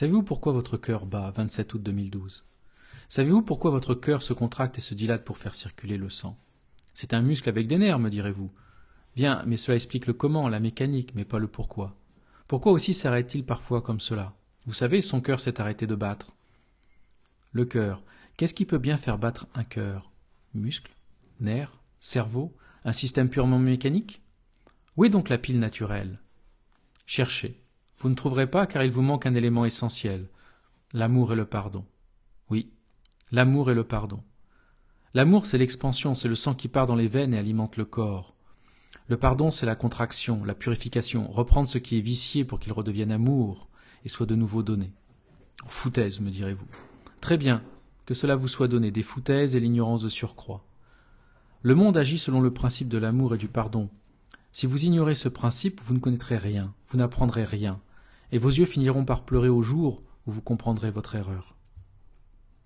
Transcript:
Savez-vous pourquoi votre cœur bat 27 août 2012 Savez-vous pourquoi votre cœur se contracte et se dilate pour faire circuler le sang? C'est un muscle avec des nerfs, me direz-vous. Bien, mais cela explique le comment, la mécanique, mais pas le pourquoi. Pourquoi aussi s'arrête-t-il parfois comme cela? Vous savez, son cœur s'est arrêté de battre. Le cœur. Qu'est-ce qui peut bien faire battre un cœur? Muscle Nerfs Cerveau Un système purement mécanique? Où est donc la pile naturelle? Cherchez. Vous ne trouverez pas car il vous manque un élément essentiel, l'amour et le pardon. Oui, l'amour et le pardon. L'amour, c'est l'expansion, c'est le sang qui part dans les veines et alimente le corps. Le pardon, c'est la contraction, la purification, reprendre ce qui est vicié pour qu'il redevienne amour et soit de nouveau donné. Foutaise, me direz-vous. Très bien, que cela vous soit donné, des foutaises et l'ignorance de surcroît. Le monde agit selon le principe de l'amour et du pardon. Si vous ignorez ce principe, vous ne connaîtrez rien, vous n'apprendrez rien, et vos yeux finiront par pleurer au jour où vous comprendrez votre erreur.